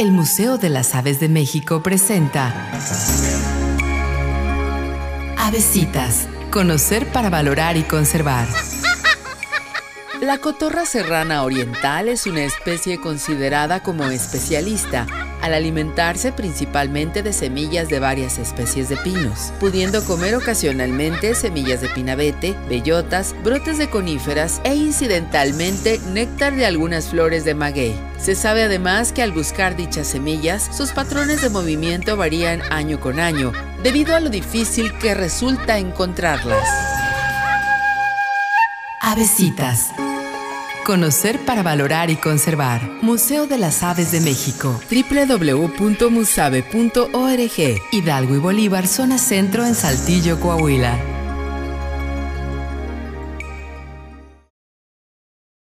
El Museo de las Aves de México presenta Avesitas. Conocer para valorar y conservar. La cotorra serrana oriental es una especie considerada como especialista al alimentarse principalmente de semillas de varias especies de pinos, pudiendo comer ocasionalmente semillas de pinabete, bellotas, brotes de coníferas e incidentalmente néctar de algunas flores de maguey. Se sabe además que al buscar dichas semillas, sus patrones de movimiento varían año con año, debido a lo difícil que resulta encontrarlas. Avesitas. Conocer para valorar y conservar. Museo de las Aves de México. www.musave.org. Hidalgo y Bolívar, zona centro en Saltillo, Coahuila.